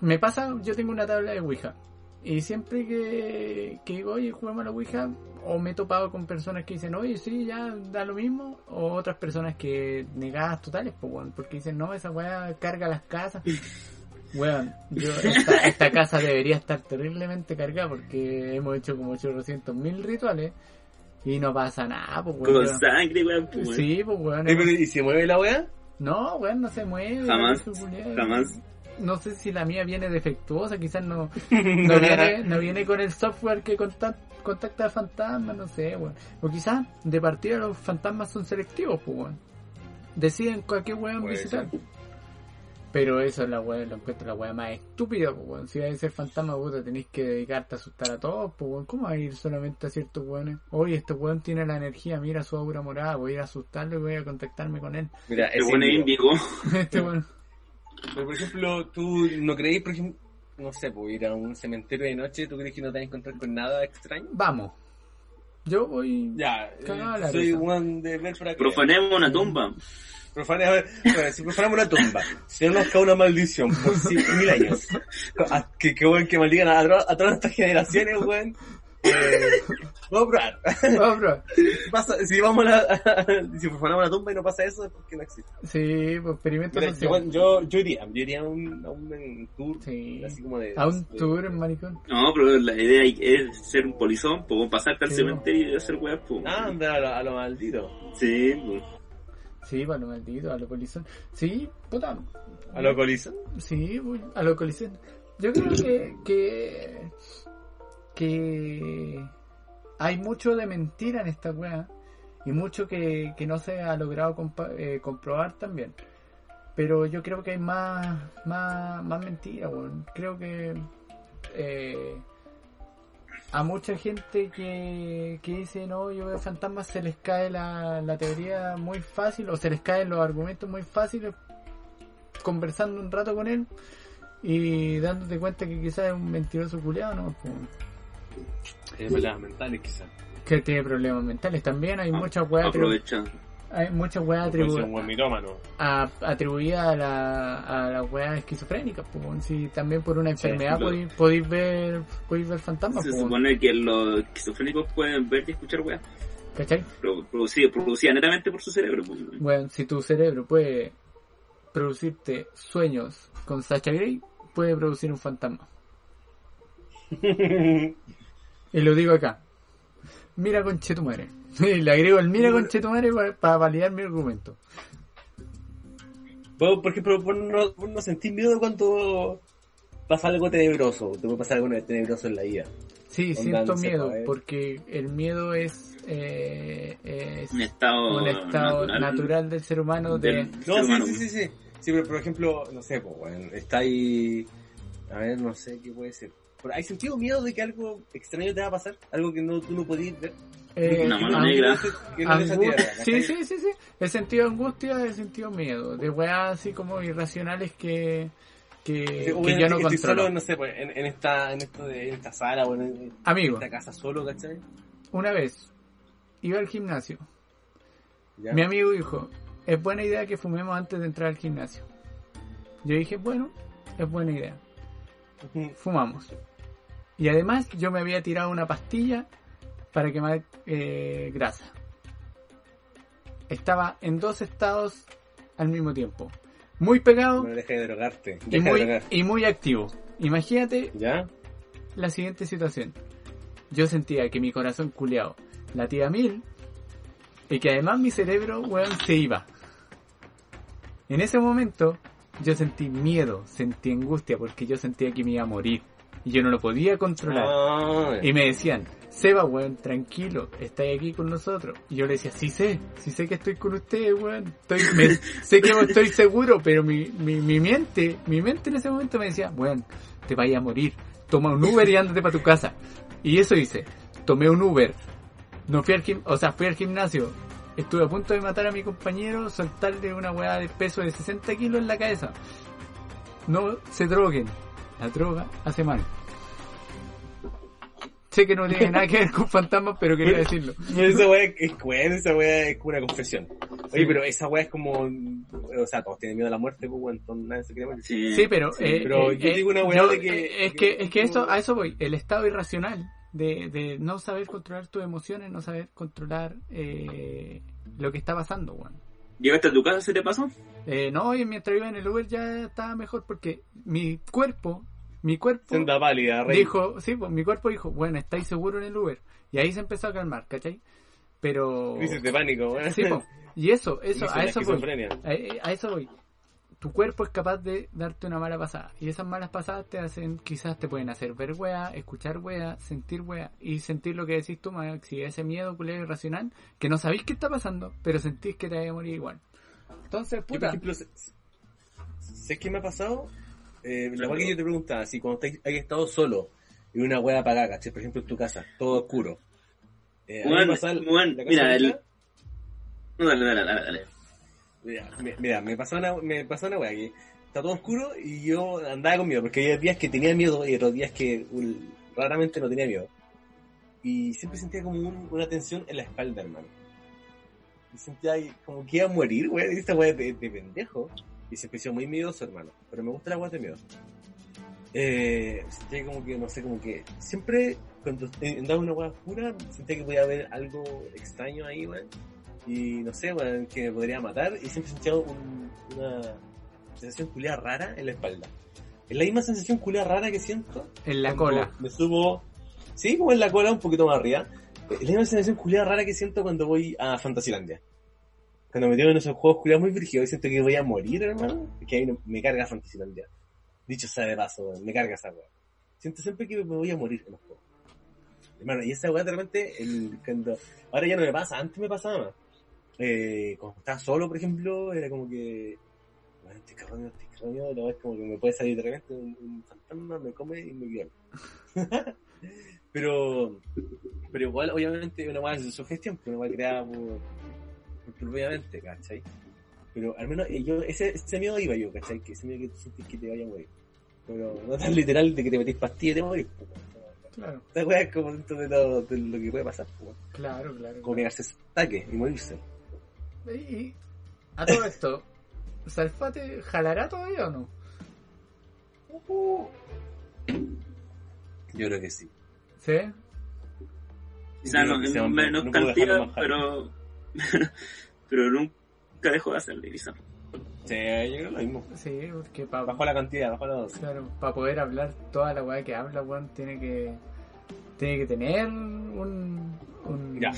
me pasa, yo tengo una tabla de Ouija. Y siempre que, que digo, oye, juguemos a la Ouija, o me he topado con personas que dicen, oye, sí, ya da lo mismo, o otras personas que negadas totales, pues, porque dicen, no, esa weá carga las casas. Weón, yo, esta, esta casa debería estar terriblemente cargada porque hemos hecho como 800 mil rituales y no pasa nada, pues, Con sangre, weón. pues. Sí, pues, weón. ¿Y se mueve la weá? No, weón, no se mueve. Jamás, jamás. No sé si la mía viene defectuosa, quizás no, no, viene, no viene con el software que contact- contacta a fantasmas, no sé, weón. O quizás de partida los fantasmas son selectivos, pues, weón. Deciden cualquier weón Puede visitar. ser. Pero eso es la weá, lo encuentro la weá más estúpida, pues, weón. Si vais a ser fantasma, puta, tenéis que dedicarte a asustar a todos, pues, weón. ¿Cómo vas a ir solamente a ciertos weones? Oye, este weón tiene la energía, mira su aura morada, voy a ir a asustarlo y voy a contactarme con él. Mira, El es weón es índigo. este weón. Pero, por ejemplo, tú no creéis, por ejemplo, no sé, pues ir a un cementerio de noche, ¿tú crees que no te vas a encontrar con nada extraño? Vamos. Yo voy. Ya, eh, soy one de ver para. Profanemos una tumba. Profane- a ver, bueno, si profanamos una tumba, si no nos cae una maldición por mil años, a- que, que, weón, que maldigan a, a todas estas generaciones, weón, vamos a probar. Vamos. Si pasa- si vamos a la, si profanamos una tumba y no pasa eso, es porque no existe. Sí, pues experimento Mira, yo, yo, yo iría, yo iría a un, a un tour, Sí. así como de... A un de- tour en maricón. No, pero la idea es ser un polizón, pues pasarte al Sí, cementerio y hacer weas, pues. Ah, anda a lo, a lo maldito. Sí, pues. Sí, para lo maldito, a lo polizón. Sí, puta. A lo colizón. Sí, a lo colizón. Yo creo que, que. Que. hay mucho de mentira en esta wea. Y mucho que, que no se ha logrado eh, comprobar también. Pero yo creo que hay más, más, más mentira, weón. Creo que. eh, a mucha gente que, que dice no, yo veo fantasmas, se les cae la, la teoría muy fácil o se les caen los argumentos muy fáciles conversando un rato con él y dándote cuenta que quizás es un mentiroso culiado, ¿no? Tiene problemas mentales, quizás. que tiene problemas mentales también, hay Ah, muchas weas atribu- Aprovecha. hay muchas weas Puede ser atribu- un buen mitómano. a- atribuidas a la, a las weas esquizofrénicas, pues, si también por una enfermedad podéis, podéis ver podéis ver fantasmas, Se pues, supone que los esquizofrénicos pueden ver y escuchar weas. ¿cachai? Producida netamente por su cerebro, pues. Bueno, si tu cerebro puede producirte sueños con Sacha Grey, puede producir un fantasma. Y lo digo acá. Mira con Chetumare. Y le agrego el mira con Chetumare para, validar mi argumento. Por ejemplo, vos no, vos no sentís miedo cuando pasa algo tenebroso, te puede pasar algo tenebroso en la vida. Sí, siento miedo, eh. porque el miedo es, eh, es Un estado, un estado natural, del ser humano de... del- No, ser sí, humano. sí, sí, sí. Sí, pero por ejemplo, no sé, pues, bueno, está ahí. A ver, no sé qué puede ser. ¿Hay sentido miedo de que algo extraño te va a pasar? Algo que no, tú no podías ver. eh, Una mano negra. Que no sí, sí, sí, sí. He sentido angustia, he sentido miedo. De weas así como irracionales que, que, Sí, que yo no estoy controlo. solo, no sé, pues, en, en esta, en esto de, en esta sala, o en, en Amigo, esta casa solo, ¿cachai? una vez iba al gimnasio. Ya. Mi amigo dijo, es buena idea que fumemos antes de entrar al gimnasio. Yo dije, bueno, es buena idea. Fumamos. Y además yo me había tirado una pastilla para quemar eh, grasa. Estaba en dos estados al mismo tiempo. Muy pegado Bueno, deja de drogarte. y de muy, drogar. y muy activo. Imagínate ¿Ya? la siguiente situación. Yo sentía que mi corazón culeado latía mil y que además mi cerebro, weón, se iba. En ese momento yo sentí miedo, sentí angustia porque yo sentía que me iba a morir y yo no lo podía controlar. Ah, Y me decían, Seba, weón, tranquilo, estáis aquí con nosotros. Y yo le decía, sí sé, sí sé que estoy con ustedes, weón. Estoy, me- sé que estoy seguro, pero mi, mi, mi mente, mi mente en ese momento me decía, weón, te vayas a morir. Toma un Uber y ándate para tu casa. Y eso hice. Tomé un Uber. No fui al gim o sea, fui al gimnasio. Estuve a punto de matar a mi compañero, soltarle una weá de peso de 60 kilos en la cabeza. No se droguen. La droga hace mal. Sé que no tiene nada que ver con fantasmas, pero quería decirlo. Esa weá es, esa weá es como una confesión. Oye, pero esa weá es como, o sea, todos tienen miedo a la muerte, pues entonces nadie se. Sí, Sí, pero, sí. eh, pero eh, yo eh, digo una weá yo- de que- eh, es que es que eso a eso voy, el estado irracional de, de no saber controlar tus emociones, no saber controlar eh, lo que está pasando, weón. ¿Llegaste a tu casa? ¿Se te pasó? Eh, no, y mientras iba en el Uber ya estaba mejor porque mi cuerpo, mi cuerpo Senda rey. dijo, sí, pues mi cuerpo dijo, bueno, estáis seguro en el Uber. Y ahí se empezó a calmar, ¿cachai? Pero... Crisis de pánico, weón. Sí, po. y eso, eso, Crisis a eso voy. A, a eso voy. Tu cuerpo es capaz de darte una mala pasada. Y esas malas pasadas te hacen, quizás te pueden hacer ver wea, escuchar wea, sentir wea. Y sentir lo que decís tú, Maxi, ese miedo culero irracional, que no sabéis qué está pasando, pero sentís que te vaya a morir igual. Entonces, Yo, por puta. ejemplo, sé, sé qué me ha pasado. Eh, la que yo te preguntaba, si cuando hay estado solo en una weá apagada, ¿cachai? Por ejemplo, en tu casa, todo oscuro. Eh, mira, el- No, dale, dale, dale, dale. Mira, me- mira, me pasó una, me pasó una que está todo oscuro y yo andaba con miedo, porque había días que tenía miedo y otros días que un- raramente no tenía miedo. Y siempre sentía como un- una tensión en la espalda, hermano. Y sentía como que iba a morir, weón, esta weá de, de pendejo. Y se empezó muy miedoso, hermano. Pero me gusta la weá de miedo. Eh, sentía como que, no sé, como que siempre cuando andaba en una weá oscura, sentía que podía haber algo extraño ahí, weón y no sé, weón, que me podría matar y siempre sentía un- una sensación culiada rara en la espalda. Es la misma sensación culiada rara que siento En la cola. Me subo, sí, como en la cola, un poquito más arriba. Es la misma sensación culiada rara que siento cuando voy a Fantasilandia. Cuando me tengo en esos juegos culiados muy brígidos y siento que voy a morir, hermano, que ahí me carga Fantasilandia. Dicho sea de paso, me carga esa weá. Siento siempre que me voy a morir en los juegos. Hermano, y esa weá de repente, el, cuando, ahora ya no me pasa, antes me pasaba más. Eh, cuando estaba solo, por ejemplo, era como que, bueno, estoy cagando, estoy la weá es como que me puede salir de repente un, un fantasma, me come y me viola. pero, pero igual, obviamente, una de sugestión, que una weá creada por, por propiamente, ¿cachai? Pero al menos eh, yo, ese, ese miedo iba yo, ¿cachai? Que ese miedo que tú sientes que te vaya a morir. Pero no tan literal de que te metís pastillas y te morís. Claro, Esta weá es como dentro de, lo, de lo que puede pasar, weón. claro, claro. Como ese ataque y morirse. Y, a todo esto, ¿Salfate jalará todavía o no? Yo creo que sí. ¿Sí? Quizás no, sea menos no cantidad, pero. pero nunca dejó de hacerlo, quizás. Sí, yo creo lo mismo. Sí, porque para Bajo la cantidad, bajo la dosis. claro, pa poder hablar toda la weá que habla, weón, tiene que tiene que tener un, un Ya.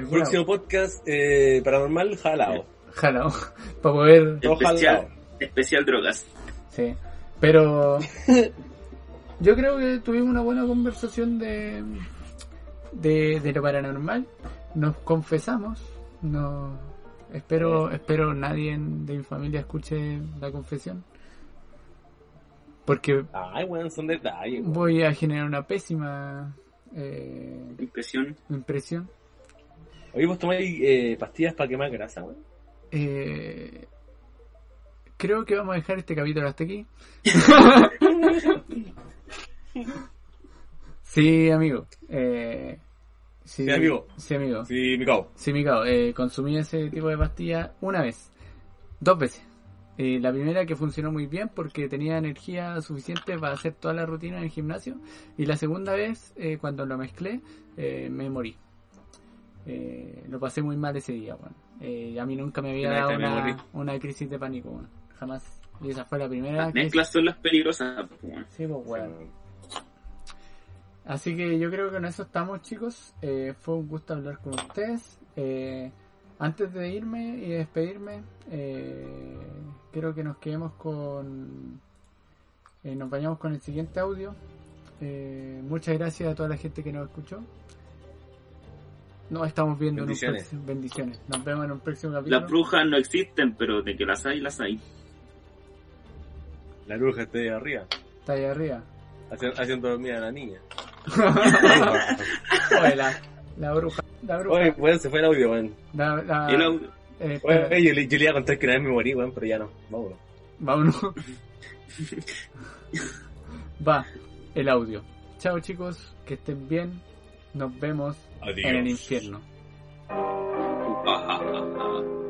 Próximo podcast eh, paranormal jalado. jalao para poder Especial, especial drogas. sí. Pero yo creo que tuvimos una buena conversación de de, de lo paranormal. Nos confesamos, no espero espero nadie de mi familia escuche la confesión. Porque Ay, weón, son detalles. voy a generar una pésima eh, Impresión. impresión. Oye, vos tomáis eh, pastillas para quemar grasa, weón. Eh, creo que vamos a dejar este capítulo hasta aquí. sí, amigo. Eh, sí, Sí, amigo. Sí, amigo. Sí, mi cabo. Sí, mi cabo, eh, consumí ese tipo de pastilla una vez, dos veces. Eh, la primera que funcionó muy bien porque tenía energía suficiente para hacer toda la rutina en el gimnasio. Y la segunda vez, eh, cuando lo mezclé, eh, me morí. Eh, lo pasé muy mal ese día, weón. Eh, a mí nunca me había dado una, una crisis de pánico. Jamás. Y esa fue la primera Las mezclas son las peligrosas. pues, bueno. Sí, pues, weón. Así que yo creo que con eso estamos, chicos. Eh, fue un gusto hablar con ustedes. Eh, antes de irme y despedirme, eh, quiero que nos quedemos con. eh, nos vayamos con el siguiente audio. Eh, muchas gracias a toda la gente que nos escuchó. Nos estamos viendo Bendiciones. en un próximo. Bendiciones. Nos vemos en un próximo capítulo. Las brujas no existen, pero de que las hay, las hay. La bruja está ahí arriba. Está ahí arriba. haci- Haciendo dormir a la niña. Oye, la, la bruja. La bruja. Oye, weón, se fue el audio, weón. La- la- El audio. eh, yo, le- yo le iba a contar que una vez me morí, weón, pero ya no. Vámonos. Vámonos. Va, el audio. Chao chicos, que estén bien. Nos vemos Adiós. en el infierno.